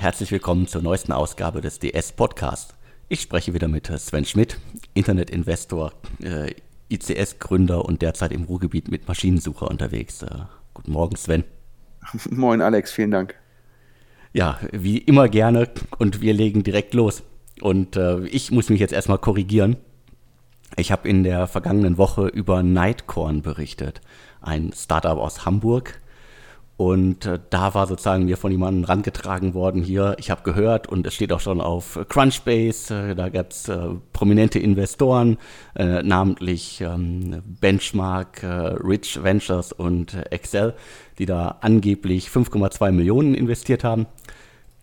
herzlich willkommen zur neuesten Ausgabe des DS Podcast. Ich spreche wieder mit Sven Schmidt, Internetinvestor, äh, ICS-Gründer und derzeit im Ruhrgebiet mit Maschinensucher unterwegs. Äh, guten Morgen, Sven. Moin, Alex, vielen Dank. Ja, wie immer gerne und wir legen direkt los. Und äh, ich muss mich jetzt erstmal korrigieren. Ich habe in der vergangenen Woche über Nightcorn berichtet, ein Startup aus Hamburg, und äh, da war sozusagen mir von jemandem rangetragen worden, hier, ich habe gehört und es steht auch schon auf Crunchbase, äh, da gab es äh, prominente Investoren, äh, namentlich ähm, Benchmark, äh, Rich Ventures und Excel, die da angeblich 5,2 Millionen investiert haben.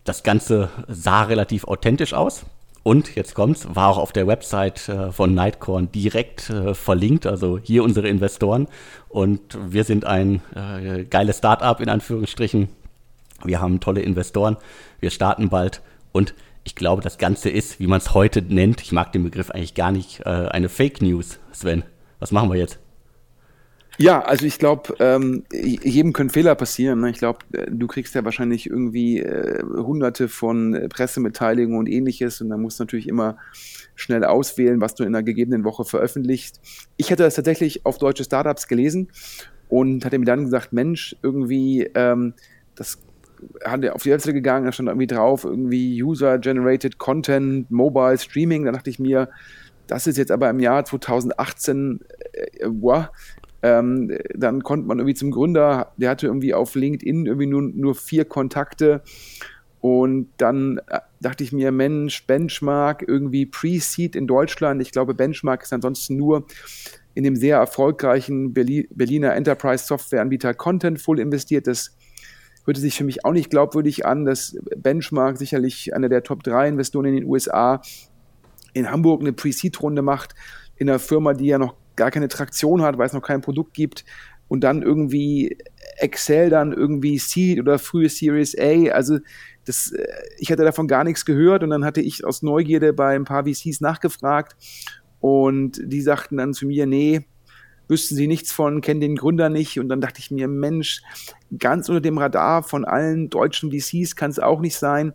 Das Ganze sah relativ authentisch aus. Und jetzt kommt's, war auch auf der Website äh, von Nightcorn direkt äh, verlinkt, also hier unsere Investoren. Und wir sind ein äh, geiles Startup in Anführungsstrichen. Wir haben tolle Investoren, wir starten bald und ich glaube, das Ganze ist, wie man es heute nennt, ich mag den Begriff eigentlich gar nicht, eine Fake News, Sven. Was machen wir jetzt? Ja, also ich glaube, ähm, jedem können Fehler passieren. Ne? Ich glaube, äh, du kriegst ja wahrscheinlich irgendwie äh, hunderte von äh, Pressemitteilungen und ähnliches und dann musst du natürlich immer schnell auswählen, was du in einer gegebenen Woche veröffentlicht. Ich hatte das tatsächlich auf deutsche Startups gelesen und hatte mir dann gesagt, Mensch, irgendwie, ähm, das hat er auf die Webseite gegangen, da stand irgendwie drauf, irgendwie User-Generated Content, Mobile Streaming. Da dachte ich mir, das ist jetzt aber im Jahr 2018, äh, wow, ähm, dann konnte man irgendwie zum Gründer, der hatte irgendwie auf LinkedIn irgendwie nur, nur vier Kontakte. Und dann äh, dachte ich mir, Mensch, Benchmark, irgendwie Pre-Seed in Deutschland. Ich glaube, Benchmark ist ansonsten nur in dem sehr erfolgreichen Berliner Enterprise Softwareanbieter Contentful investiert. Das hörte sich für mich auch nicht glaubwürdig an, dass Benchmark sicherlich einer der Top 3 Investoren in den USA in Hamburg eine Pre-Seed-Runde macht, in einer Firma, die ja noch gar keine Traktion hat, weil es noch kein Produkt gibt und dann irgendwie Excel dann irgendwie Seed oder frühe Series A, also das, äh, ich hatte davon gar nichts gehört und dann hatte ich aus Neugierde bei ein paar VCs nachgefragt und die sagten dann zu mir, nee, wüssten sie nichts von, kennen den Gründer nicht und dann dachte ich mir, Mensch, ganz unter dem Radar von allen deutschen VCs kann es auch nicht sein.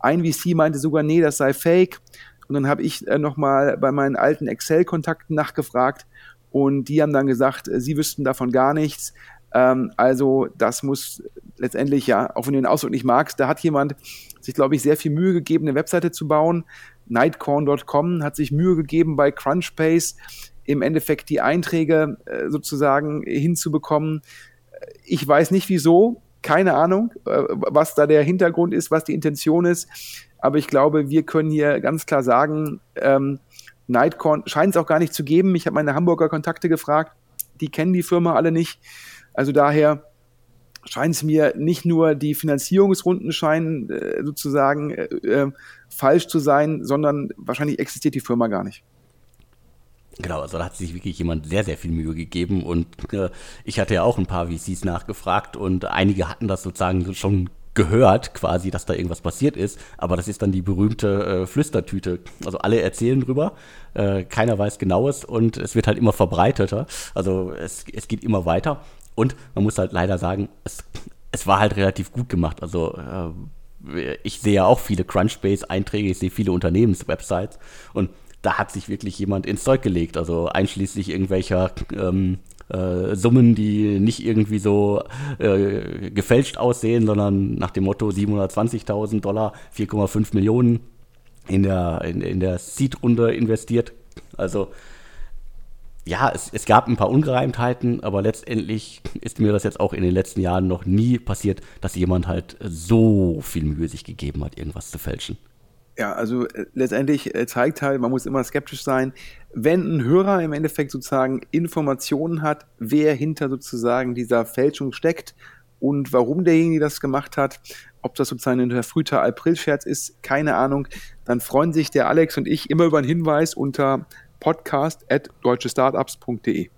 Ein VC meinte sogar, nee, das sei fake. Und dann habe ich äh, nochmal bei meinen alten Excel-Kontakten nachgefragt und die haben dann gesagt, äh, sie wüssten davon gar nichts. Ähm, also das muss letztendlich, ja, auch wenn du den Ausdruck nicht magst, da hat jemand sich, glaube ich, sehr viel Mühe gegeben, eine Webseite zu bauen. Nightcorn.com hat sich Mühe gegeben, bei Crunchbase im Endeffekt die Einträge äh, sozusagen hinzubekommen. Ich weiß nicht wieso, keine Ahnung, äh, was da der Hintergrund ist, was die Intention ist. Aber ich glaube, wir können hier ganz klar sagen, ähm, Nightcorn scheint es auch gar nicht zu geben. Ich habe meine Hamburger Kontakte gefragt, die kennen die Firma alle nicht. Also daher scheint es mir nicht nur die Finanzierungsrunden scheinen äh, sozusagen äh, äh, falsch zu sein, sondern wahrscheinlich existiert die Firma gar nicht. Genau, also da hat sich wirklich jemand sehr, sehr viel Mühe gegeben und äh, ich hatte ja auch ein paar VCs nachgefragt und einige hatten das sozusagen schon gehört quasi, dass da irgendwas passiert ist, aber das ist dann die berühmte äh, Flüstertüte. Also alle erzählen drüber, äh, keiner weiß genaues und es wird halt immer verbreiteter. Also es, es geht immer weiter und man muss halt leider sagen, es, es war halt relativ gut gemacht. Also äh, ich sehe ja auch viele Crunchbase-Einträge, ich sehe viele Unternehmenswebsites und da hat sich wirklich jemand ins Zeug gelegt, also einschließlich irgendwelcher ähm, äh, Summen, die nicht irgendwie so äh, gefälscht aussehen, sondern nach dem Motto 720.000 Dollar, 4,5 Millionen in der, in, in der Seed-Runde investiert. Also ja, es, es gab ein paar Ungereimtheiten, aber letztendlich ist mir das jetzt auch in den letzten Jahren noch nie passiert, dass jemand halt so viel Mühe sich gegeben hat, irgendwas zu fälschen. Ja, also äh, letztendlich äh, zeigt halt, man muss immer skeptisch sein. Wenn ein Hörer im Endeffekt sozusagen Informationen hat, wer hinter sozusagen dieser Fälschung steckt und warum derjenige das gemacht hat, ob das sozusagen ein verfrühter April-Scherz ist, keine Ahnung, dann freuen sich der Alex und ich immer über einen Hinweis unter podcast.deutschestartups.de.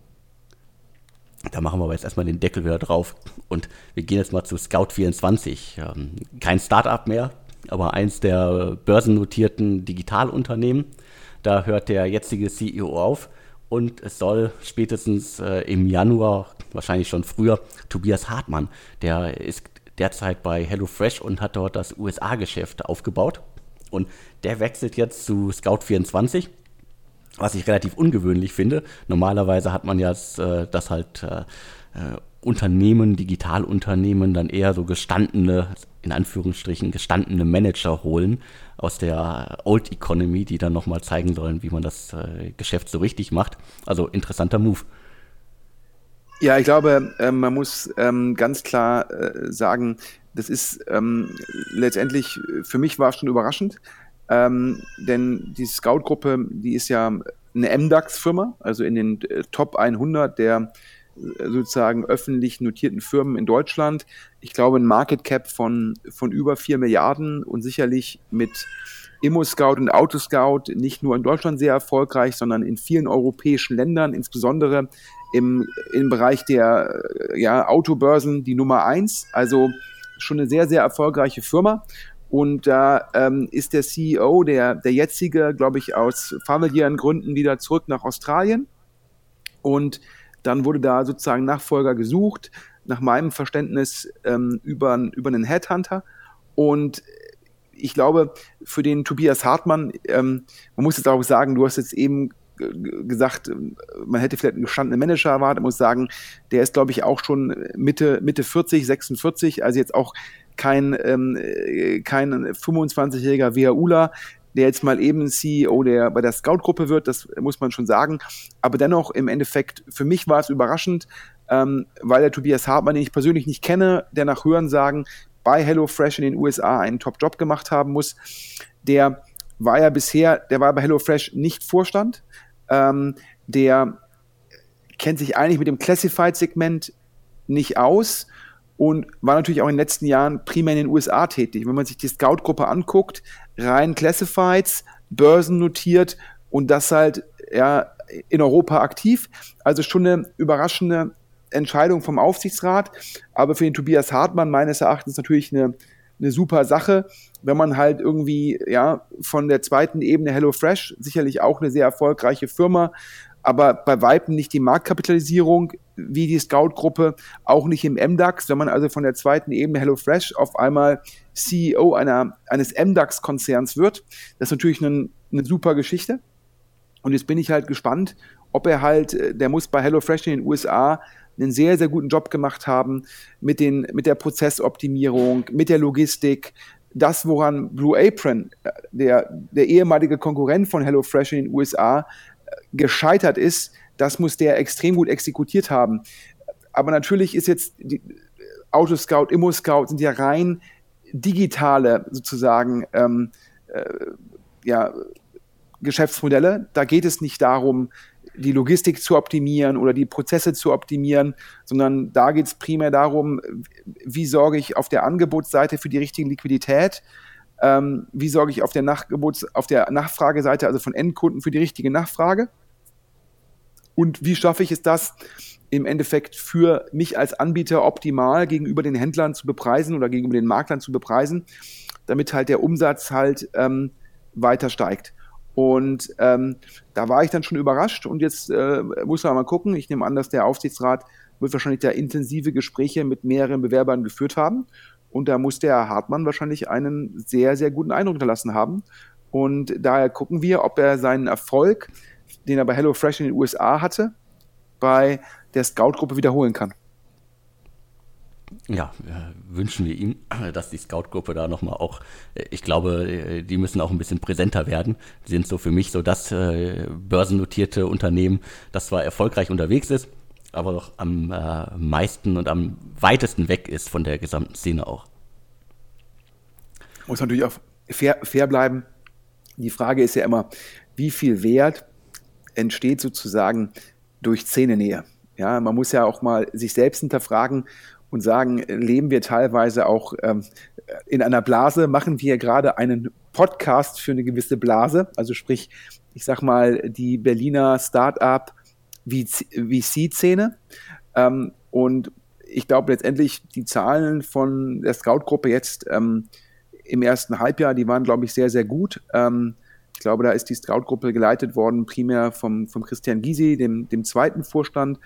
Da machen wir aber jetzt erstmal den Deckel wieder drauf und wir gehen jetzt mal zu Scout24. Ähm, kein Startup mehr, aber eins der börsennotierten Digitalunternehmen. Da hört der jetzige CEO auf und es soll spätestens äh, im Januar, wahrscheinlich schon früher, Tobias Hartmann, der ist derzeit bei HelloFresh und hat dort das USA-Geschäft aufgebaut. Und der wechselt jetzt zu Scout24, was ich relativ ungewöhnlich finde. Normalerweise hat man ja das, äh, das halt äh, äh, Unternehmen, Digitalunternehmen dann eher so gestandene, in Anführungsstrichen, gestandene Manager holen aus der Old Economy, die dann nochmal zeigen sollen, wie man das äh, Geschäft so richtig macht. Also interessanter Move. Ja, ich glaube, äh, man muss ähm, ganz klar äh, sagen, das ist ähm, letztendlich, für mich war es schon überraschend, ähm, denn die Scout-Gruppe, die ist ja eine MDAX-Firma, also in den äh, Top 100 der sozusagen öffentlich notierten Firmen in Deutschland. Ich glaube, ein Market Cap von, von über 4 Milliarden und sicherlich mit ImmoScout und Autoscout nicht nur in Deutschland sehr erfolgreich, sondern in vielen europäischen Ländern, insbesondere im, im Bereich der ja, Autobörsen die Nummer eins. Also schon eine sehr, sehr erfolgreiche Firma. Und da ähm, ist der CEO, der, der jetzige, glaube ich, aus familiären Gründen wieder zurück nach Australien. Und dann wurde da sozusagen Nachfolger gesucht, nach meinem Verständnis ähm, über, über einen Headhunter. Und ich glaube, für den Tobias Hartmann, ähm, man muss jetzt auch sagen, du hast jetzt eben gesagt, man hätte vielleicht einen gestandenen Manager erwartet, muss sagen, der ist, glaube ich, auch schon Mitte, Mitte 40, 46, also jetzt auch kein, ähm, kein 25-jähriger WHUler, der jetzt mal eben CEO der, bei der Scout-Gruppe wird, das muss man schon sagen. Aber dennoch, im Endeffekt, für mich war es überraschend, ähm, weil der Tobias Hartmann, den ich persönlich nicht kenne, der nach Hörensagen bei HelloFresh in den USA einen Top-Job gemacht haben muss, der war ja bisher, der war bei HelloFresh nicht Vorstand, ähm, der kennt sich eigentlich mit dem Classified-Segment nicht aus und war natürlich auch in den letzten Jahren primär in den USA tätig. Wenn man sich die Scout-Gruppe anguckt, rein Classifieds, börsennotiert und das halt ja, in Europa aktiv. Also schon eine überraschende Entscheidung vom Aufsichtsrat, aber für den Tobias Hartmann meines Erachtens natürlich eine, eine super Sache, wenn man halt irgendwie, ja, von der zweiten Ebene HelloFresh, sicherlich auch eine sehr erfolgreiche Firma, aber bei Weitem nicht die Marktkapitalisierung wie die Scout-Gruppe, auch nicht im MDAX. Wenn man also von der zweiten Ebene HelloFresh auf einmal CEO einer, eines MDAX-Konzerns wird, das ist natürlich eine, eine super Geschichte. Und jetzt bin ich halt gespannt, ob er halt, äh, der muss bei HelloFresh in den USA einen sehr, sehr guten Job gemacht haben mit, den, mit der Prozessoptimierung, mit der Logistik. Das, woran Blue Apron, äh, der, der ehemalige Konkurrent von HelloFresh in den USA, gescheitert ist, das muss der extrem gut exekutiert haben. Aber natürlich ist jetzt die Autoscout, ImmoScout sind ja rein digitale sozusagen ähm, äh, ja, Geschäftsmodelle. Da geht es nicht darum, die Logistik zu optimieren oder die Prozesse zu optimieren, sondern da geht es primär darum, wie sorge ich auf der Angebotsseite für die richtige Liquidität, ähm, wie sorge ich auf der, Nachgebots-, auf der Nachfrageseite, also von Endkunden, für die richtige Nachfrage und wie schaffe ich es das, im Endeffekt für mich als Anbieter optimal gegenüber den Händlern zu bepreisen oder gegenüber den Maklern zu bepreisen, damit halt der Umsatz halt ähm, weiter steigt. Und ähm, da war ich dann schon überrascht und jetzt äh, muss man mal gucken. Ich nehme an, dass der Aufsichtsrat wird wahrscheinlich da intensive Gespräche mit mehreren Bewerbern geführt haben. Und da muss der Hartmann wahrscheinlich einen sehr, sehr guten Eindruck hinterlassen haben. Und daher gucken wir, ob er seinen Erfolg, den er bei HelloFresh in den USA hatte, bei der Scout-Gruppe wiederholen kann ja, äh, wünschen wir ihm, dass die Scout-Gruppe da nochmal auch, äh, ich glaube, äh, die müssen auch ein bisschen präsenter werden. Die sind so für mich so das börsennotierte Unternehmen, das zwar erfolgreich unterwegs ist, aber doch am äh, meisten und am weitesten weg ist von der gesamten Szene auch. Muss natürlich auch fair, fair bleiben. Die Frage ist ja immer, wie viel Wert entsteht sozusagen durch Szenenähe? Ja, man muss ja auch mal sich selbst hinterfragen und sagen, leben wir teilweise auch ähm, in einer Blase, machen wir gerade einen Podcast für eine gewisse Blase, also sprich, ich sag mal, die Berliner Start-up VC-Szene. Ähm, und ich glaube letztendlich, die Zahlen von der Scout-Gruppe jetzt ähm, im ersten Halbjahr, die waren, glaube ich, sehr, sehr gut. Ähm, ich glaube, da ist die Scout-Gruppe geleitet worden, primär vom, vom Christian Gysi, dem, dem zweiten Vorstand.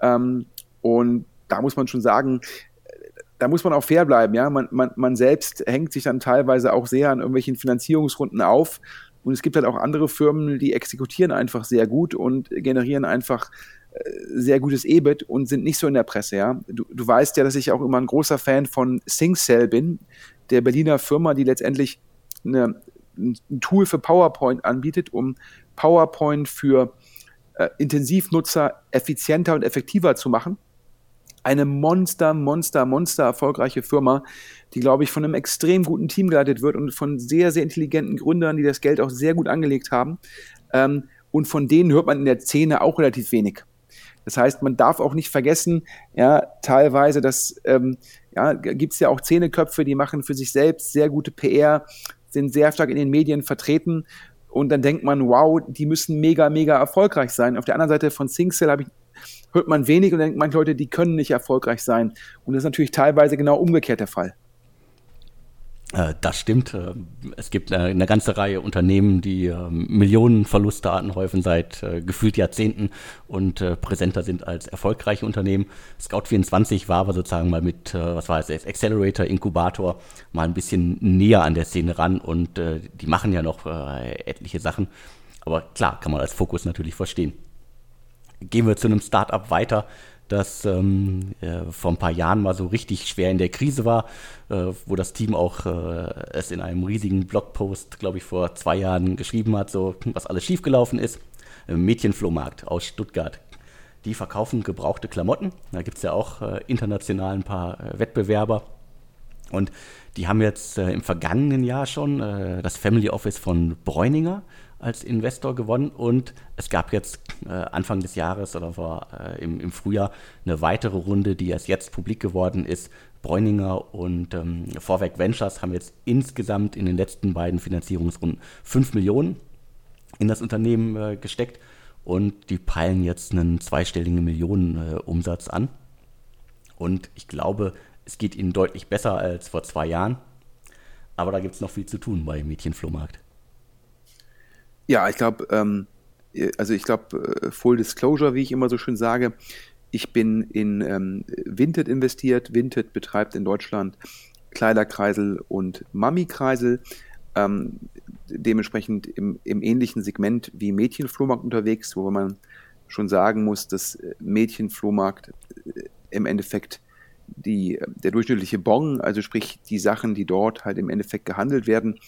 Ähm, und da muss man schon sagen, da muss man auch fair bleiben, ja. Man, man, man selbst hängt sich dann teilweise auch sehr an irgendwelchen Finanzierungsrunden auf. Und es gibt halt auch andere Firmen, die exekutieren einfach sehr gut und generieren einfach äh, sehr gutes EBIT und sind nicht so in der Presse, ja. Du, du weißt ja, dass ich auch immer ein großer Fan von SyncCell bin, der Berliner Firma, die letztendlich eine, ein Tool für PowerPoint anbietet, um PowerPoint für äh, Intensivnutzer effizienter und effektiver zu machen. Eine Monster, Monster, Monster erfolgreiche Firma, die, glaube ich, von einem extrem guten Team geleitet wird und von sehr, sehr intelligenten Gründern, die das Geld auch sehr gut angelegt haben. Ähm, und von denen hört man in der Szene auch relativ wenig. Das heißt, man darf auch nicht vergessen, ja, teilweise, dass ähm, ja, gibt es ja auch Zähneköpfe, die machen für sich selbst sehr gute PR, sind sehr stark in den Medien vertreten und dann denkt man, wow, die müssen mega, mega erfolgreich sein. Auf der anderen Seite von SingCell ich hört man wenig und denkt manche Leute, die können nicht erfolgreich sein. Und das ist natürlich teilweise genau umgekehrt der Fall. Äh, das stimmt. Äh, es gibt eine ganze Reihe Unternehmen, die ähm, Millionen Verluste anhäufen seit äh, gefühlt Jahrzehnten und präsenter sind als erfolgreiche Unternehmen. Scout24 war aber sozusagen mal mit, was war es, Accelerator, Inkubator, mal ein bisschen näher an der Szene ran und die machen ja noch etliche Sachen. Aber klar, kann man als Fokus natürlich verstehen. Gehen wir zu einem Startup weiter, das ähm, äh, vor ein paar Jahren mal so richtig schwer in der Krise war, äh, wo das Team auch äh, es in einem riesigen Blogpost, glaube ich, vor zwei Jahren geschrieben hat, so was alles schiefgelaufen ist. Mädchenflohmarkt aus Stuttgart. Die verkaufen gebrauchte Klamotten. Da gibt es ja auch äh, international ein paar äh, Wettbewerber. Und die haben jetzt äh, im vergangenen Jahr schon das Family Office von Bräuninger als Investor gewonnen und es gab jetzt äh, Anfang des Jahres oder vor, äh, im, im, Frühjahr eine weitere Runde, die erst jetzt publik geworden ist. Bräuninger und ähm, Vorwerk Ventures haben jetzt insgesamt in den letzten beiden Finanzierungsrunden 5 Millionen in das Unternehmen äh, gesteckt und die peilen jetzt einen zweistelligen Millionenumsatz an. Und ich glaube, es geht ihnen deutlich besser als vor zwei Jahren. Aber da gibt es noch viel zu tun bei Mädchenflohmarkt. Ja, ich glaube, ähm, also ich glaube, äh, Full Disclosure, wie ich immer so schön sage, ich bin in ähm, Vinted investiert. Vinted betreibt in Deutschland Kleiderkreisel und Mami-Kreisel. Ähm, dementsprechend im, im, ähnlichen Segment wie Mädchenflohmarkt unterwegs, wo man schon sagen muss, dass äh, Mädchenflohmarkt äh, im Endeffekt die, der durchschnittliche Bon, also sprich die Sachen, die dort halt im Endeffekt gehandelt werden,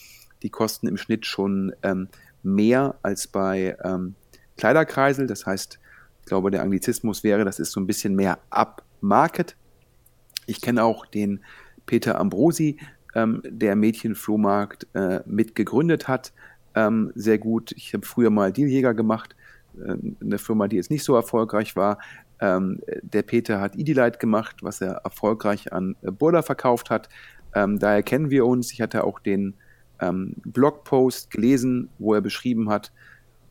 die kosten im Schnitt schon ähm, mehr als bei ähm, Kleiderkreisel. Das heißt, ich glaube, der Anglizismus wäre, das ist so ein bisschen mehr upmarket. Ich kenne auch den Peter Ambrosi, ähm, der Mädchenflohmarkt äh, mitgegründet hat. Ähm, sehr gut. Ich habe früher mal Dealjäger gemacht, äh, eine Firma, die jetzt nicht so erfolgreich war. Ähm, der Peter hat Idilight gemacht, was er erfolgreich an äh, Burda verkauft hat. Ähm, daher kennen wir uns. Ich hatte auch den ähm, Blogpost gelesen, wo er beschrieben hat,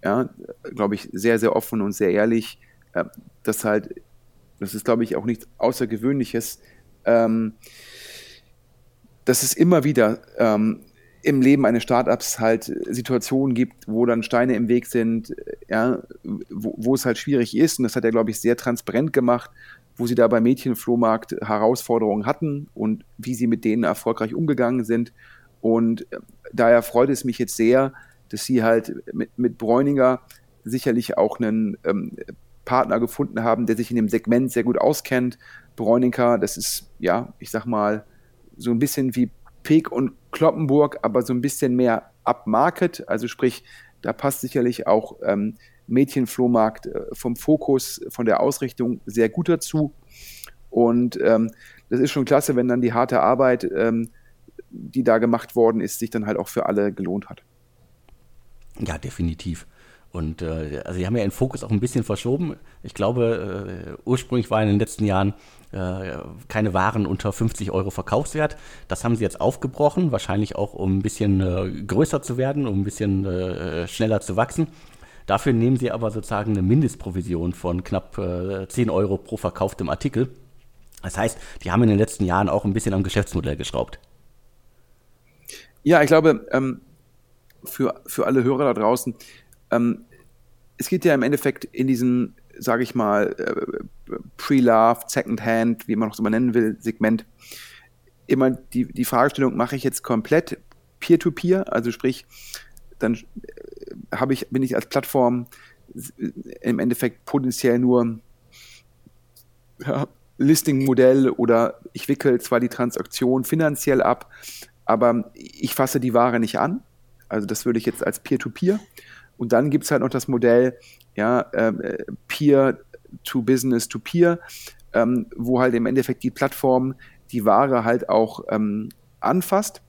ja, glaube ich, sehr, sehr offen und sehr ehrlich, äh, dass halt, das ist, glaube ich, auch nichts Außergewöhnliches, ähm, dass es immer wieder ähm, im Leben eines Startups halt Situationen gibt, wo dann Steine im Weg sind, ja, wo, wo es halt schwierig ist. Und das hat er, glaube ich, sehr transparent gemacht, wo sie da beim Mädchenflohmarkt Herausforderungen hatten und wie sie mit denen erfolgreich umgegangen sind. Und äh, daher freut es mich jetzt sehr, dass Sie halt mit, mit Bräuninger sicherlich auch einen ähm, Partner gefunden haben, der sich in dem Segment sehr gut auskennt. Bräuninger, das ist, ja, ich sag mal, so ein bisschen wie Peek und Kloppenburg, aber so ein bisschen mehr upmarket. Also sprich, da passt sicherlich auch ähm, Mädchenflohmarkt äh, vom Fokus, von der Ausrichtung sehr gut dazu. Und ähm, das ist schon klasse, wenn dann die harte Arbeit ähm, die da gemacht worden ist, sich dann halt auch für alle gelohnt hat. Ja, definitiv. Und äh, also sie haben ja den Fokus auch ein bisschen verschoben. Ich glaube, äh, ursprünglich war in den letzten Jahren äh, keine Waren unter 50 Euro Verkaufswert. Das haben sie jetzt aufgebrochen, wahrscheinlich auch um ein bisschen äh, größer zu werden, um ein bisschen äh, schneller zu wachsen. Dafür nehmen sie aber sozusagen eine Mindestprovision von knapp 10 äh, Euro pro verkauftem Artikel. Das heißt, die haben in den letzten Jahren auch ein bisschen am Geschäftsmodell geschraubt. Ja, ich glaube, ähm, für, für alle Hörer da draußen, ähm, es geht ja im Endeffekt in diesem, sage ich mal, äh, Pre-Loved, Second-Hand, wie man auch so mal nennen will, Segment, immer die, die Fragestellung, mache ich jetzt komplett Peer-to-Peer, -Peer, also sprich, dann äh, habe ich, bin ich als Plattform im Endeffekt potenziell nur ja, Listing-Modell oder ich wickel zwar die Transaktion finanziell ab, aber ich fasse die Ware nicht an. Also das würde ich jetzt als Peer-to-Peer. -Peer. Und dann gibt es halt noch das Modell, ja, ähm, äh, Peer to Business to Peer, ähm, wo halt im Endeffekt die Plattform die Ware halt auch ähm, anfasst.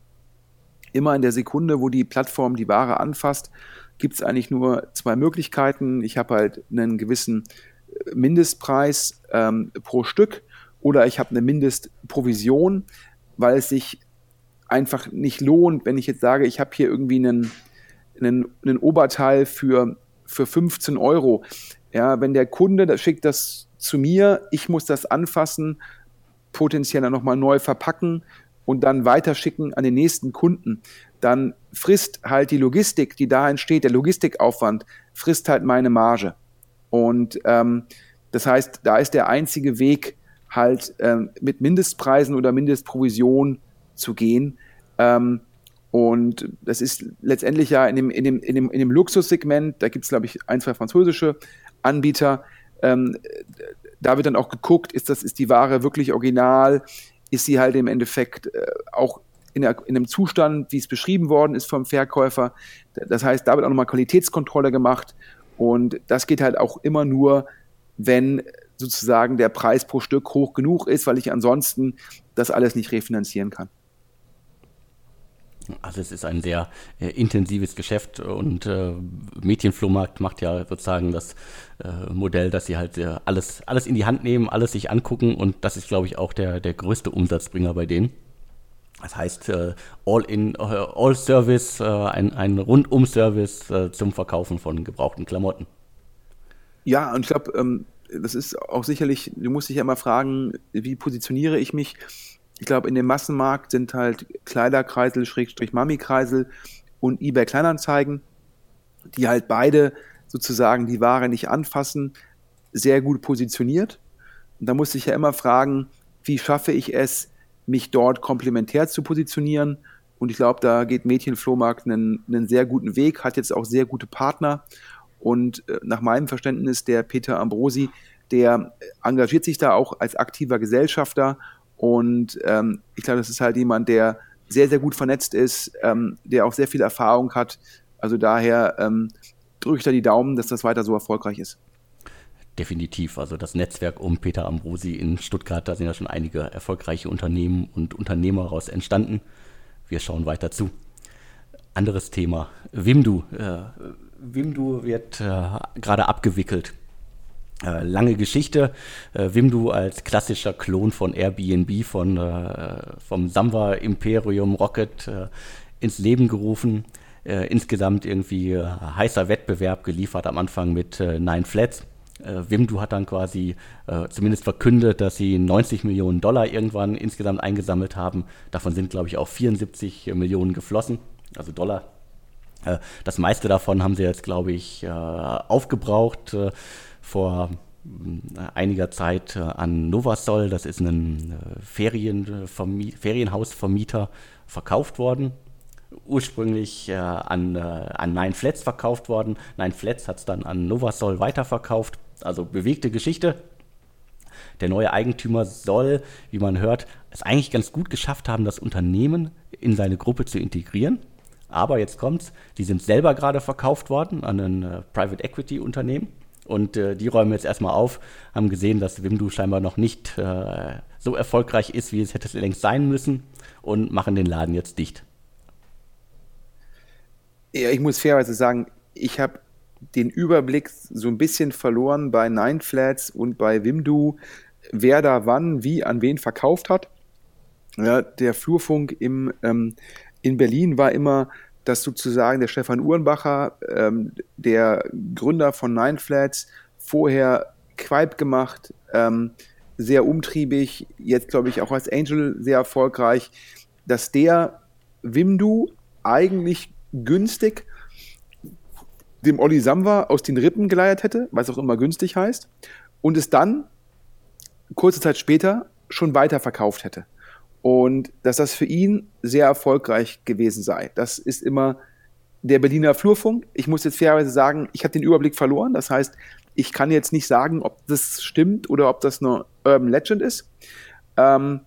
Immer in der Sekunde, wo die Plattform die Ware anfasst, gibt es eigentlich nur zwei Möglichkeiten. Ich habe halt einen gewissen äh, Mindestpreis ähm, pro Stück oder ich habe eine Mindestprovision, weil es sich einfach nicht lohnt, wenn ich jetzt sage, ich habe hier irgendwie einen, einen, einen Oberteil für, für 15 Euro. Ja, wenn der Kunde das schickt das zu mir, ich muss das anfassen, potenziell dann nochmal neu verpacken und dann weiterschicken an den nächsten Kunden, dann frisst halt die Logistik, die da entsteht, der Logistikaufwand, frisst halt meine Marge. Und ähm, das heißt, da ist der einzige Weg, halt ähm, mit Mindestpreisen oder Mindestprovision zu gehen. Ähm, und das ist letztendlich ja in dem, in dem, in dem, in dem Luxussegment, da gibt es, glaube ich, ein, zwei französische Anbieter. Ähm, da wird dann auch geguckt, ist, das, ist die Ware wirklich original? Ist sie halt im Endeffekt äh, auch in, der, in einem Zustand, wie es beschrieben worden ist vom Verkäufer? Das heißt, da wird auch nochmal Qualitätskontrolle gemacht. Und das geht halt auch immer nur, wenn sozusagen der Preis pro Stück hoch genug ist, weil ich ansonsten das alles nicht refinanzieren kann. Also es ist ein sehr äh, intensives Geschäft und äh, Mädchenflohmarkt macht ja sozusagen das äh, Modell, dass sie halt äh, alles, alles in die Hand nehmen, alles sich angucken und das ist, glaube ich, auch der, der größte Umsatzbringer bei denen. Das heißt, äh, all in äh, Service, ein, ein Rundum-Service zum Verkaufen von gebrauchten Klamotten. Ja, und ich glaube, ähm, das ist auch sicherlich, du musst dich ja immer fragen, wie positioniere ich mich? Ich glaube, in dem Massenmarkt sind halt Kleiderkreisel, Schrägstrich Mami-Kreisel und eBay Kleinanzeigen, die halt beide sozusagen die Ware nicht anfassen, sehr gut positioniert. Und da muss ich ja immer fragen, wie schaffe ich es, mich dort komplementär zu positionieren? Und ich glaube, da geht Mädchenflohmarkt einen, einen sehr guten Weg, hat jetzt auch sehr gute Partner. Und äh, nach meinem Verständnis, der Peter Ambrosi, der engagiert sich da auch als aktiver Gesellschafter und ähm, ich glaube, das ist halt jemand, der sehr, sehr gut vernetzt ist, ähm, der auch sehr viel Erfahrung hat. Also daher ähm, drücke ich da die Daumen, dass das weiter so erfolgreich ist. Definitiv. Also das Netzwerk um Peter Ambrosi in Stuttgart, da sind ja schon einige erfolgreiche Unternehmen und Unternehmer daraus entstanden. Wir schauen weiter zu. Anderes Thema. Wimdu. Äh, Wimdu wird äh, gerade abgewickelt. Äh, lange Geschichte. Äh, Wimdu als klassischer Klon von Airbnb, von, äh, vom Samba Imperium Rocket ins Leben gerufen. Insgesamt irgendwie heißer Wettbewerb geliefert am Anfang mit Nine Flats. Wimdu hat dann quasi zumindest verkündet, dass sie 90 Millionen Dollar irgendwann insgesamt eingesammelt haben. Davon sind, glaube ich, auch 74 Millionen geflossen, also Dollar. das meiste davon haben sie jetzt, glaube ich, aufgebraucht vor äh, einiger Zeit äh, an Novasol, das ist ein äh, Ferien, Ferienhausvermieter, verkauft worden. Ursprünglich an, an Nine Flats verkauft worden. Nine Flats hat es dann an Novasol weiterverkauft. Also bewegte Geschichte. Der neue Eigentümer soll, wie man hört, es eigentlich ganz gut geschafft haben, das Unternehmen in seine Gruppe zu integrieren. Aber jetzt kommt's, die sind selber gerade verkauft worden an ein Private Equity Unternehmen und äh, die räumen jetzt erstmal auf, haben gesehen, dass Wimdu scheinbar noch nicht äh, so erfolgreich ist, wie es hätte längst sein müssen und machen den Laden jetzt dicht. Ja, ich muss fairerweise sagen, ich habe den Überblick so ein bisschen verloren bei Nine Flats und bei Wimdu, wer da wann, wie, an wen verkauft hat. Ja, der Flurfunk im, ähm, in Berlin war immer, dass sozusagen der Stefan Uhrenbacher, ähm, der Gründer von Nine Flats, vorher Quipe gemacht, ähm, sehr umtriebig, jetzt glaube ich auch als Angel sehr erfolgreich, dass der Wimdu eigentlich günstig dem Olli Samwa aus den Rippen geleiert hätte, was auch immer günstig heißt, und es dann kurze Zeit später schon weiterverkauft hätte. Und dass das für ihn sehr erfolgreich gewesen sei. Das ist immer der Berliner Flurfunk. Ich muss jetzt fairerweise sagen, ich habe den Überblick verloren. Das heißt, ich kann jetzt nicht sagen, ob das stimmt oder ob das nur Urban Legend ist. Ähm,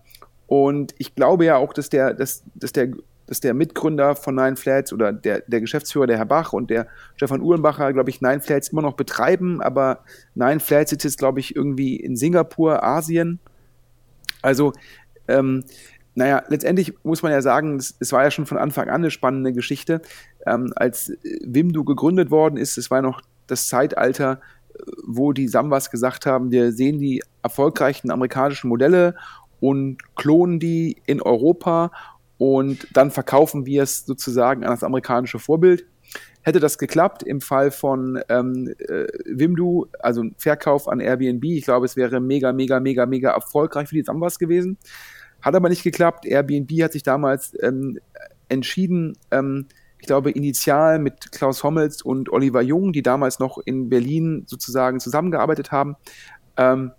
und ich glaube ja auch, dass der, dass, dass der, dass der Mitgründer von Nine Flats oder der, der Geschäftsführer, der Herr Bach und der Stefan Uhrenbacher, glaube ich, Nine Flats immer noch betreiben, aber Nine Flats sitzt jetzt, glaube ich, irgendwie in Singapur, Asien. Also, ähm, naja, letztendlich muss man ja sagen, es, war ja schon von Anfang an eine spannende Geschichte. Ähm, als Wimdu gegründet worden ist, es war noch das Zeitalter, wo die Sambas gesagt haben, wir sehen die erfolgreichen amerikanischen Modelle und klonen die in Europa und dann verkaufen wir es sozusagen an das amerikanische Vorbild. Hätte das geklappt im Fall von ähm, äh, Wimdu, also Verkauf an Airbnb, ich glaube, es wäre mega, mega, mega, mega erfolgreich für die Sambas gewesen. Hat aber nicht geklappt. Airbnb hat sich damals ähm, entschieden, ähm, ich glaube, initial mit Klaus Hommels und Oliver Jung, die damals noch in Berlin sozusagen zusammengearbeitet haben, ähm,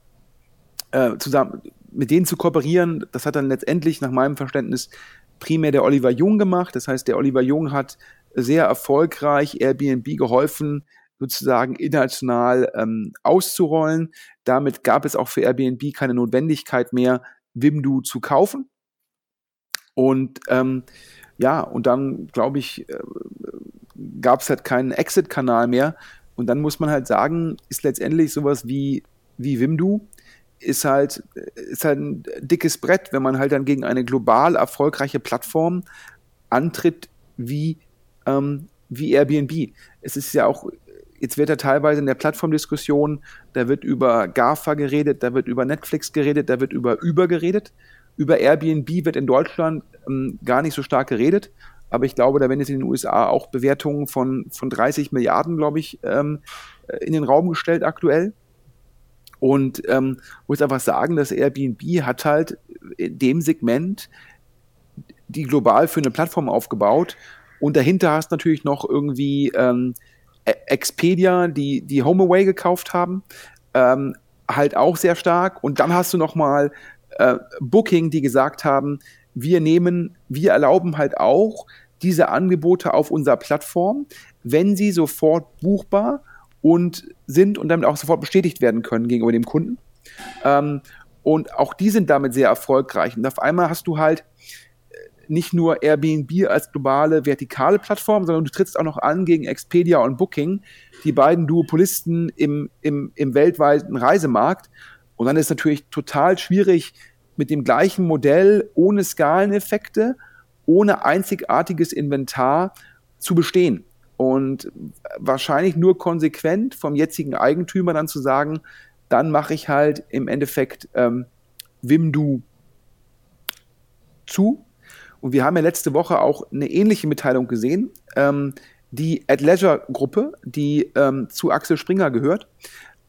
äh, zusammen, mit denen zu kooperieren. Das hat dann letztendlich nach meinem Verständnis primär der Oliver Jung gemacht. Das heißt, der Oliver Jung hat sehr erfolgreich Airbnb geholfen, sozusagen international ähm, auszurollen. Damit gab es auch für Airbnb keine Notwendigkeit mehr, Wimdu zu kaufen. Und ähm, ja, und dann, glaube ich, äh, gab es halt keinen Exit-Kanal mehr. Und dann muss man halt sagen, ist letztendlich sowas wie, wie Wimdu, ist halt, ist halt ein dickes Brett, wenn man halt dann gegen eine global erfolgreiche Plattform antritt wie, ähm, wie Airbnb. Es ist ja auch, jetzt wird ja teilweise in der Plattformdiskussion, da wird über GAFA geredet, da wird über Netflix geredet, da wird über Uber geredet. Über Airbnb wird in Deutschland ähm, gar nicht so stark geredet. Aber ich glaube, da werden jetzt in den USA auch Bewertungen von, von 30 Milliarden, glaube ich, ähm, äh, in den Raum gestellt aktuell. Und ähm, muss einfach sagen, dass Airbnb hat halt in dem Segment die global für eine Plattform aufgebaut. Und dahinter hast du natürlich noch irgendwie ähm, Expedia, die die HomeAway gekauft haben, ähm, halt auch sehr stark. Und dann hast du noch mal äh, Booking, die gesagt haben, wir nehmen, wir erlauben halt auch diese Angebote auf unserer Plattform, wenn sie sofort buchbar und sind und damit auch sofort bestätigt werden können gegenüber dem Kunden. Ähm, und auch die sind damit sehr erfolgreich. Und auf einmal hast du halt äh, nicht nur Airbnb als globale vertikale Plattform, sondern du trittst auch noch an gegen Expedia und Booking, die beiden Duopolisten im, im, im weltweiten Reisemarkt. Und dann ist natürlich total schwierig, mit dem gleichen Modell, ohne Skaleneffekte, ohne einzigartiges Inventar zu bestehen. Und wahrscheinlich nur konsequent vom jetzigen Eigentümer dann zu sagen, dann mache ich halt im Endeffekt ähm, Wimdu zu. Und wir haben ja letzte Woche auch eine ähnliche Mitteilung gesehen. Ähm, die At Leisure Gruppe, die ähm, zu Axel Springer gehört,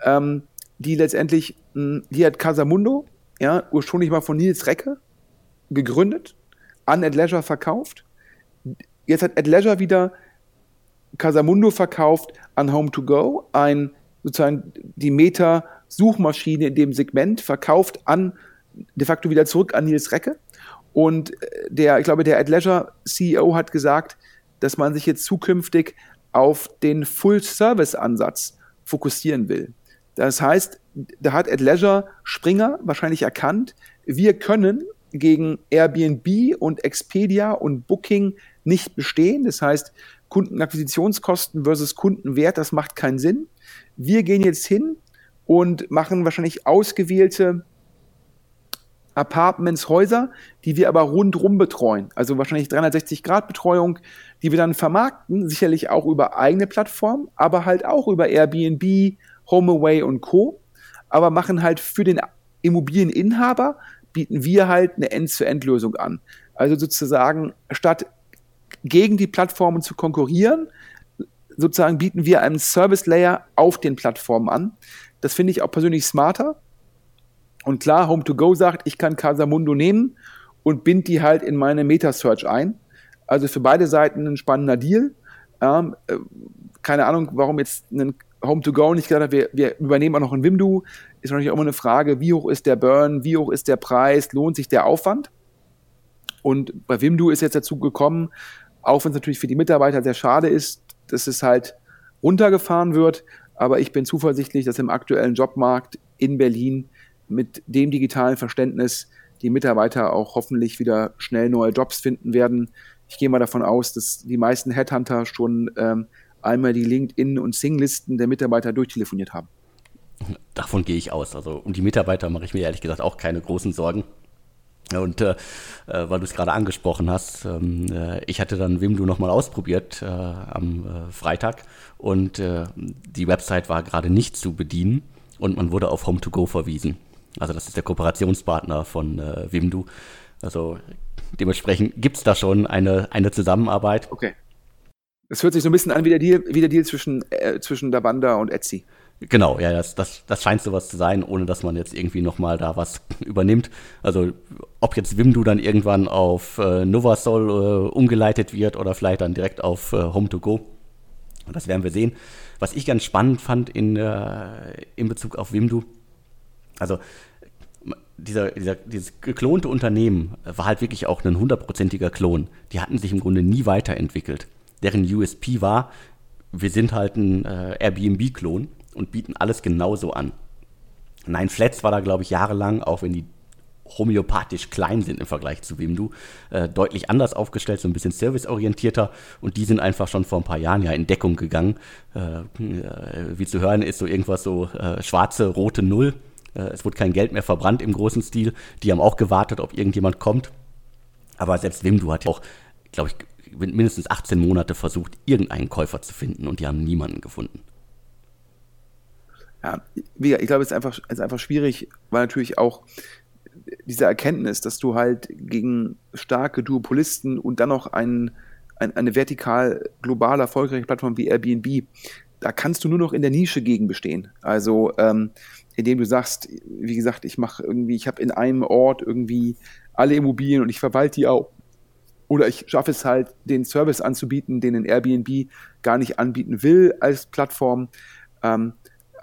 ähm, die letztendlich, mh, die hat Casamundo ja, ursprünglich mal von Nils Recke gegründet, an At Leisure verkauft. Jetzt hat At Leisure wieder Casamundo verkauft an Home to Go, ein sozusagen die Meta-Suchmaschine in dem Segment verkauft an de facto wieder zurück an Nils Recke. Und äh, der, ich glaube, der At Leisure CEO hat gesagt, dass man sich jetzt zukünftig auf den Full-Service-Ansatz fokussieren will. Das heißt, da hat At Leisure Springer wahrscheinlich erkannt, wir können gegen Airbnb und Expedia und Booking nicht bestehen. Das heißt, Kundenakquisitionskosten versus Kundenwert, das macht keinen Sinn. Wir gehen jetzt hin und machen wahrscheinlich ausgewählte Apartments, Häuser, die wir aber rundrum betreuen. Also wahrscheinlich 360-Grad-Betreuung, die wir dann vermarkten, sicherlich auch über eigene Plattformen, aber halt auch über Airbnb, HomeAway und Co. Aber machen halt für den Immobilieninhaber, bieten wir halt eine End-zu-End-Lösung an. Also sozusagen, statt gegen die Plattformen zu konkurrieren, sozusagen bieten wir einen Service Layer auf den Plattformen an. Das finde ich auch persönlich smarter. Und klar, Home2Go sagt, ich kann Casamundo nehmen und bind die halt in meine Meta-Search ein. Also für beide Seiten ein spannender Deal. Ähm, äh, keine Ahnung, warum jetzt ein Home to Go nicht gesagt hat, wir, wir übernehmen auch noch ein Wimdu, ist natürlich auch immer eine Frage, wie hoch ist der Burn, wie hoch ist der Preis, lohnt sich der Aufwand? Und bei Wimdu ist jetzt dazu gekommen, auch wenn es natürlich für die Mitarbeiter sehr schade ist, dass es halt runtergefahren wird. Aber ich bin zuversichtlich, dass im aktuellen Jobmarkt in Berlin mit dem digitalen Verständnis die Mitarbeiter auch hoffentlich wieder schnell neue Jobs finden werden. Ich gehe mal davon aus, dass die meisten Headhunter schon ähm, einmal die LinkedIn- und Sing-Listen der Mitarbeiter durchtelefoniert haben. Davon gehe ich aus. Also um die Mitarbeiter mache ich mir ehrlich gesagt auch keine großen Sorgen. Und äh, äh, weil du es gerade angesprochen hast, ähm, äh, ich hatte dann Wimdu nochmal ausprobiert äh, am äh, Freitag und äh, die Website war gerade nicht zu bedienen und man wurde auf Home2Go verwiesen. Also das ist der Kooperationspartner von äh, Wimdu. Also dementsprechend gibt es da schon eine, eine Zusammenarbeit. Okay. Es hört sich so ein bisschen an wie der Deal, wie der Deal zwischen, äh, zwischen Davanda und Etsy. Genau, ja, das, das, das scheint sowas zu sein, ohne dass man jetzt irgendwie nochmal da was übernimmt. Also ob jetzt Wimdu dann irgendwann auf äh, Novasol äh, umgeleitet wird oder vielleicht dann direkt auf äh, Home2Go, das werden wir sehen. Was ich ganz spannend fand in, äh, in Bezug auf Wimdu, also dieser, dieser, dieses geklonte Unternehmen war halt wirklich auch ein hundertprozentiger Klon. Die hatten sich im Grunde nie weiterentwickelt. Deren USP war, wir sind halt ein äh, Airbnb-Klon und bieten alles genauso an. Nine Flats war da, glaube ich, jahrelang, auch wenn die homöopathisch klein sind im Vergleich zu Wimdu, äh, deutlich anders aufgestellt, so ein bisschen serviceorientierter und die sind einfach schon vor ein paar Jahren ja in Deckung gegangen. Äh, äh wie zu hören ist so irgendwas so äh, schwarze, rote Null. Äh, es wurde kein Geld mehr verbrannt im großen Stil. Die haben auch gewartet, ob irgendjemand kommt. Aber selbst Wimdu hat ja auch, glaube ich, mindestens 18 Monate versucht, irgendeinen Käufer zu finden und die haben niemanden gefunden ja, ich glaube, es ist einfach, es ist einfach schwierig, weil natürlich auch diese Erkenntnis, dass du halt gegen starke Duopolisten und dann noch ein, ein, eine vertikal global erfolgreiche Plattform wie Airbnb, da kannst du nur noch in der Nische gegen bestehen. Also ähm, indem du sagst, wie gesagt, ich mache irgendwie, ich habe in einem Ort irgendwie alle Immobilien und ich verwalte die auch. Oder ich schaffe es halt, den Service anzubieten, den ein Airbnb gar nicht anbieten will als Plattform. Ähm,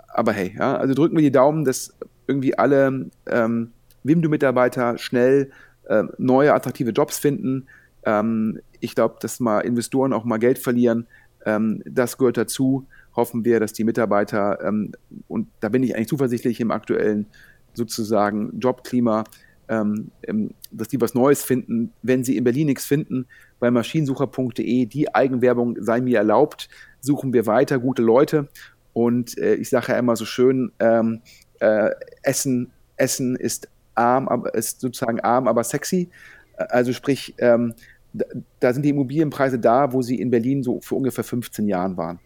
aber hey, ja, also drücken wir die Daumen, dass irgendwie alle ähm, Wimdu-Mitarbeiter schnell äh, neue, attraktive Jobs finden. Ähm, ich glaube, dass mal Investoren auch mal Geld verlieren, ähm, das gehört dazu. Hoffen wir, dass die Mitarbeiter, ähm, und da bin ich eigentlich zuversichtlich im aktuellen sozusagen Jobklima, ähm, ähm, dass die was Neues finden. Wenn sie in Berlin nichts finden, bei maschinensucher.de, die Eigenwerbung sei mir erlaubt, suchen wir weiter gute Leute und äh, ich sage ja immer so schön, ähm, äh, Essen, Essen ist arm, aber ist sozusagen arm, aber sexy. Also sprich, ähm, da sind die Immobilienpreise da, wo sie in Berlin so für ungefähr 15 Jahren waren.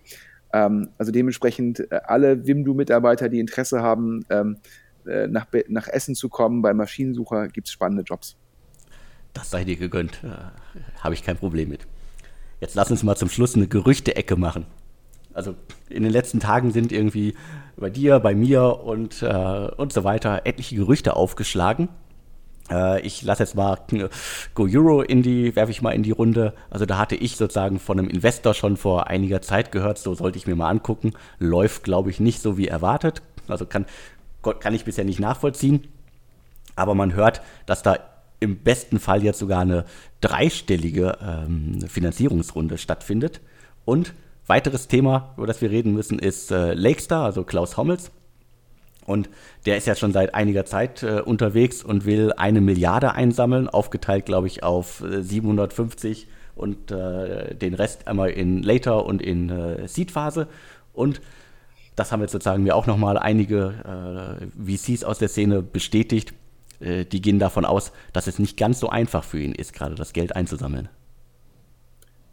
Ähm, also dementsprechend äh, alle Wimdu-Mitarbeiter, die Interesse haben, ähm, äh, nach, nach Essen zu kommen, bei Maschinensucher gibt es spannende Jobs. Das sei dir gegönnt. Äh, Habe ich kein Problem mit. Jetzt lass uns mal zum Schluss eine Gerüchte-Ecke machen also in den letzten Tagen sind irgendwie bei dir, bei mir und, äh, und so weiter etliche Gerüchte aufgeschlagen. Äh, ich lasse jetzt mal Go Euro in die, werfe ich mal in die Runde. Also da hatte ich sozusagen von einem Investor schon vor einiger Zeit gehört, so sollte ich mir mal angucken. Läuft, glaube ich, nicht so wie erwartet. Also kann, kann ich bisher nicht nachvollziehen. Aber man hört, dass da im besten Fall jetzt sogar eine dreistellige ähm, Finanzierungsrunde stattfindet. Und Weiteres Thema, über das wir reden müssen, ist äh, Lakestar, also Klaus Hommels. Und der ist ja schon seit einiger Zeit äh, unterwegs und will eine Milliarde einsammeln, aufgeteilt, glaube ich, auf äh, 750 und äh, den Rest einmal in Later und in äh, Seed-Phase. Und das haben jetzt sozusagen mir auch nochmal einige äh, VCs aus der Szene bestätigt. Äh, die gehen davon aus, dass es nicht ganz so einfach für ihn ist, gerade das Geld einzusammeln.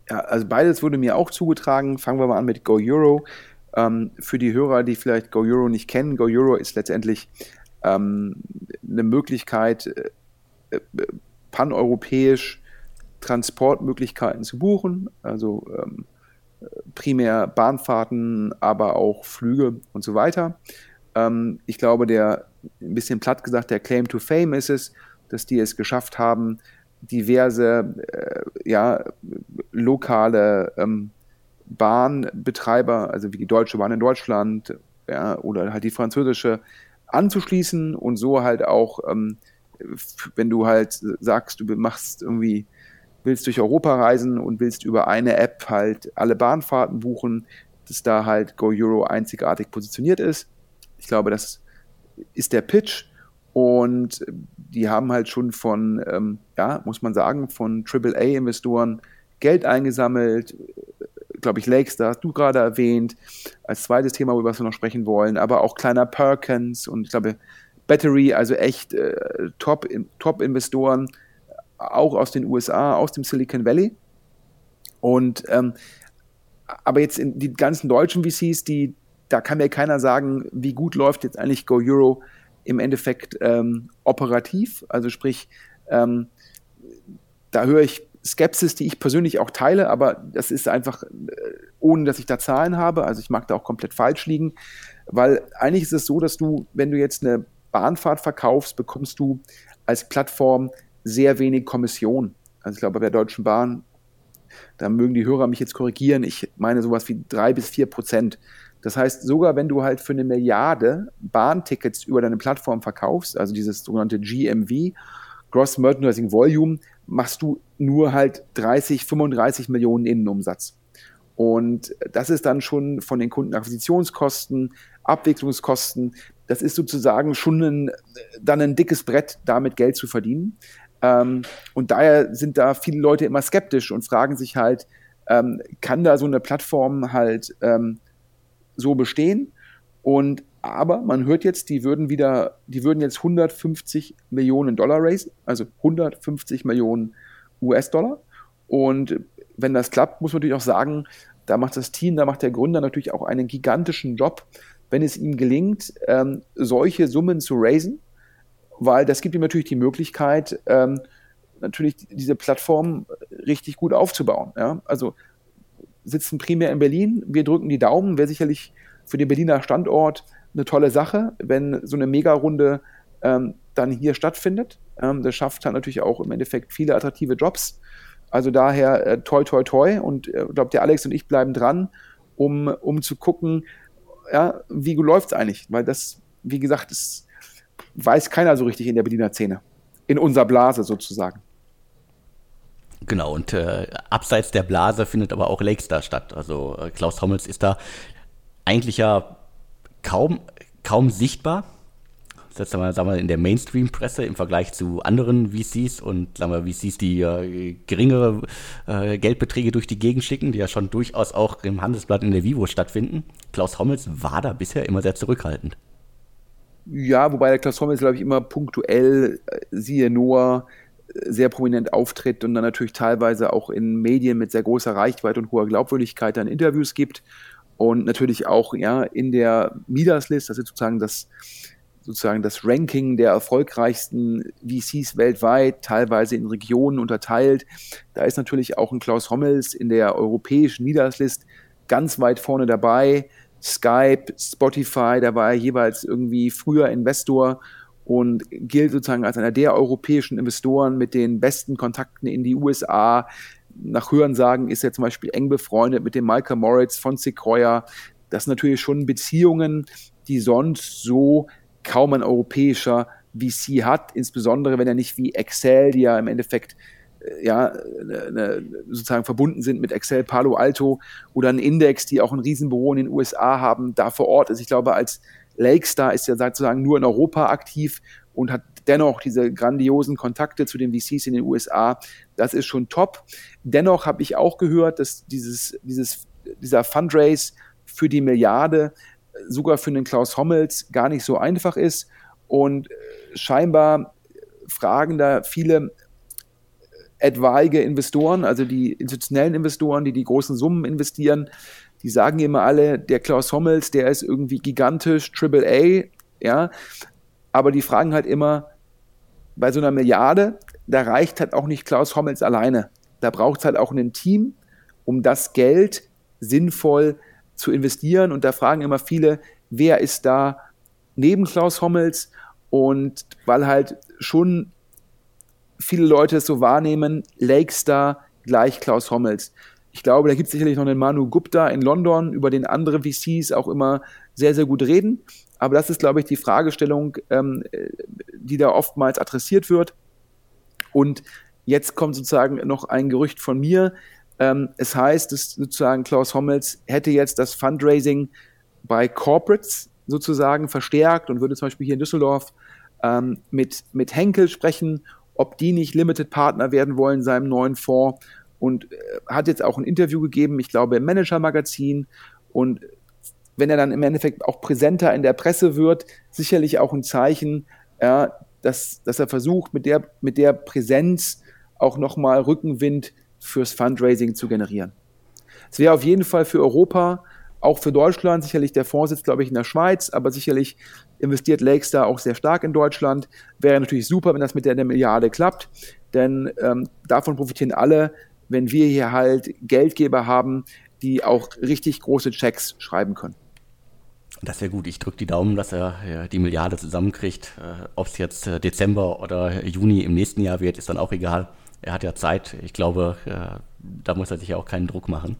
Ja, also beides wurde mir auch zugetragen. Fangen wir mal an mit Go Euro. Ähm, für die Hörer, die vielleicht Go Euro nicht kennen, Go Euro ist letztendlich ähm, eine Möglichkeit, äh, äh, paneuropäisch Transportmöglichkeiten zu buchen, also ähm, primär Bahnfahrten, aber auch Flüge und so weiter. Ähm, ich glaube, der, ein bisschen platt gesagt, der Claim to Fame ist es, dass die es geschafft haben, diverse äh, ja, lokale ähm, Bahnbetreiber, also wie die Deutsche Bahn in Deutschland ja, oder halt die französische, anzuschließen und so halt auch ähm, wenn du halt sagst, du machst irgendwie, willst durch Europa reisen und willst über eine App halt alle Bahnfahrten buchen, dass da halt Go Euro einzigartig positioniert ist. Ich glaube, das ist der Pitch. Und die haben halt schon von, ähm, ja, muss man sagen, von AAA-Investoren Geld eingesammelt. Glaube ich, Lakes, da hast du gerade erwähnt, als zweites Thema, über was wir noch sprechen wollen, aber auch kleiner Perkins und ich glaube, Battery, also echt äh, Top-Investoren, Top auch aus den USA, aus dem Silicon Valley. Und ähm, aber jetzt in die ganzen deutschen VCs, die, da kann mir keiner sagen, wie gut läuft jetzt eigentlich Go Euro im Endeffekt ähm, operativ. Also sprich, ähm, da höre ich Skepsis, die ich persönlich auch teile, aber das ist einfach, äh, ohne dass ich da Zahlen habe. Also ich mag da auch komplett falsch liegen, weil eigentlich ist es so, dass du, wenn du jetzt eine Bahnfahrt verkaufst, bekommst du als Plattform sehr wenig Kommission. Also ich glaube, bei der Deutschen Bahn, da mögen die Hörer mich jetzt korrigieren, ich meine sowas wie drei bis vier Prozent. Das heißt, sogar wenn du halt für eine Milliarde Bahntickets über deine Plattform verkaufst, also dieses sogenannte GMV, Gross Merchandising Volume, machst du nur halt 30, 35 Millionen Innenumsatz. Und das ist dann schon von den Kundenakquisitionskosten, Abwicklungskosten, das ist sozusagen schon ein, dann ein dickes Brett, damit Geld zu verdienen. Ähm, und daher sind da viele Leute immer skeptisch und fragen sich halt, ähm, kann da so eine Plattform halt ähm, so bestehen? Und aber man hört jetzt, die würden wieder, die würden jetzt 150 Millionen Dollar raisen, also 150 Millionen US-Dollar. Und wenn das klappt, muss man natürlich auch sagen, da macht das Team, da macht der Gründer natürlich auch einen gigantischen Job, wenn es ihm gelingt, ähm, solche Summen zu raisen, weil das gibt ihm natürlich die Möglichkeit, ähm, natürlich diese Plattform richtig gut aufzubauen. Ja? Also sitzen primär in Berlin, wir drücken die Daumen, wäre sicherlich für den Berliner Standort eine tolle Sache, wenn so eine Mega-Runde ähm, dann hier stattfindet. Ähm, das schafft dann natürlich auch im Endeffekt viele attraktive Jobs. Also daher äh, toi toi toi und ich äh, glaube, der Alex und ich bleiben dran, um, um zu gucken, ja, wie läuft es eigentlich? Weil das, wie gesagt, das weiß keiner so richtig in der Berliner Szene. In unserer Blase sozusagen. Genau, und äh, abseits der Blase findet aber auch Lakestar statt. Also äh, Klaus Hommels ist da eigentlich ja kaum, kaum sichtbar. Jetzt sagen wir, sagen wir in der Mainstream-Presse im Vergleich zu anderen VCs und sagen wir, VCs, die äh, geringere äh, Geldbeträge durch die Gegend schicken, die ja schon durchaus auch im Handelsblatt in der Vivo stattfinden. Klaus Hommels war da bisher immer sehr zurückhaltend. Ja, wobei der Klaus Hommels, glaube ich, immer punktuell, äh, siehe Noah, äh, sehr prominent auftritt und dann natürlich teilweise auch in Medien mit sehr großer Reichweite und hoher Glaubwürdigkeit dann Interviews gibt und natürlich auch ja in der Midas List, das ist sozusagen das sozusagen das Ranking der erfolgreichsten VCs weltweit, teilweise in Regionen unterteilt. Da ist natürlich auch ein Klaus Hommels in der europäischen Midas List ganz weit vorne dabei. Skype, Spotify, da war er jeweils irgendwie früher Investor und gilt sozusagen als einer der europäischen Investoren mit den besten Kontakten in die USA, nach Hörensagen ist er zum Beispiel eng befreundet mit dem Michael Moritz von Sequoia. Das sind natürlich schon Beziehungen, die sonst so kaum ein europäischer VC hat, insbesondere wenn er nicht wie Excel, die ja im Endeffekt äh, ja, ne, sozusagen verbunden sind mit Excel Palo Alto oder ein Index, die auch ein Riesenbüro in den USA haben, da vor Ort ist. Ich glaube, als Lakestar ist er sozusagen nur in Europa aktiv und hat dennoch diese grandiosen Kontakte zu den VCs in den USA. Das ist schon top. Dennoch habe ich auch gehört, dass dieses, dieses, dieser Fundraise für die Milliarde sogar für den Klaus Hommels gar nicht so einfach ist. Und scheinbar fragen da viele etwaige Investoren, also die institutionellen Investoren, die die großen Summen investieren, die sagen immer alle, der Klaus Hommels, der ist irgendwie gigantisch, Triple A, ja, aber die fragen halt immer, bei so einer Milliarde, da reicht halt auch nicht Klaus Hommels alleine. Da braucht es halt auch ein Team, um das Geld sinnvoll zu investieren. Und da fragen immer viele, wer ist da neben Klaus Hommels? Und weil halt schon viele Leute es so wahrnehmen, Lakestar gleich Klaus Hommels. Ich glaube, da gibt es sicherlich noch einen Manu Gupta in London, über den andere VCs auch immer sehr, sehr gut reden. Aber das ist, glaube ich, die Fragestellung, ähm, die da oftmals adressiert wird. Und jetzt kommt sozusagen noch ein Gerücht von mir. Ähm, es heißt, dass sozusagen Klaus Hommels hätte jetzt das Fundraising bei Corporates sozusagen verstärkt und würde zum Beispiel hier in Düsseldorf ähm, mit, mit Henkel sprechen, ob die nicht Limited Partner werden wollen in seinem neuen Fonds und äh, hat jetzt auch ein Interview gegeben, ich glaube im Manager-Magazin und wenn er dann im Endeffekt auch präsenter in der Presse wird, sicherlich auch ein Zeichen, ja, dass, dass er versucht, mit der, mit der Präsenz auch nochmal Rückenwind fürs Fundraising zu generieren. Es wäre auf jeden Fall für Europa, auch für Deutschland, sicherlich der Fonds sitzt, glaube ich, in der Schweiz, aber sicherlich investiert Lakestar auch sehr stark in Deutschland. Wäre natürlich super, wenn das mit der, der Milliarde klappt, denn ähm, davon profitieren alle, wenn wir hier halt Geldgeber haben, die auch richtig große Checks schreiben können. Das wäre gut. Ich drücke die Daumen, dass er ja, die Milliarde zusammenkriegt. Äh, Ob es jetzt äh, Dezember oder Juni im nächsten Jahr wird, ist dann auch egal. Er hat ja Zeit. Ich glaube, äh, da muss er sich ja auch keinen Druck machen.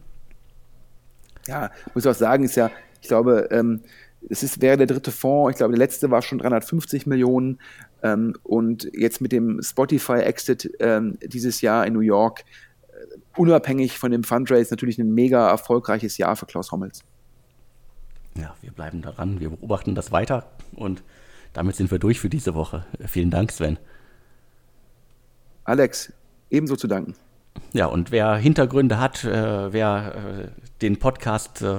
Ja, muss ich auch sagen, ist ja, ich glaube, ähm, es ist, wäre der dritte Fonds. Ich glaube, der letzte war schon 350 Millionen. Ähm, und jetzt mit dem Spotify-Exit ähm, dieses Jahr in New York, äh, unabhängig von dem Fundraise, natürlich ein mega erfolgreiches Jahr für Klaus Hommels. Ja, wir bleiben daran, wir beobachten das weiter und damit sind wir durch für diese Woche. Vielen Dank, Sven. Alex, ebenso zu danken. Ja, und wer Hintergründe hat, äh, wer äh, den Podcast äh,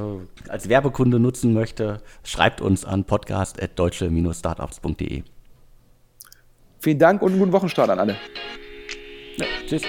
als Werbekunde nutzen möchte, schreibt uns an podcast.deutsche-startups.de. Vielen Dank und einen guten Wochenstart an alle. Ja, tschüss.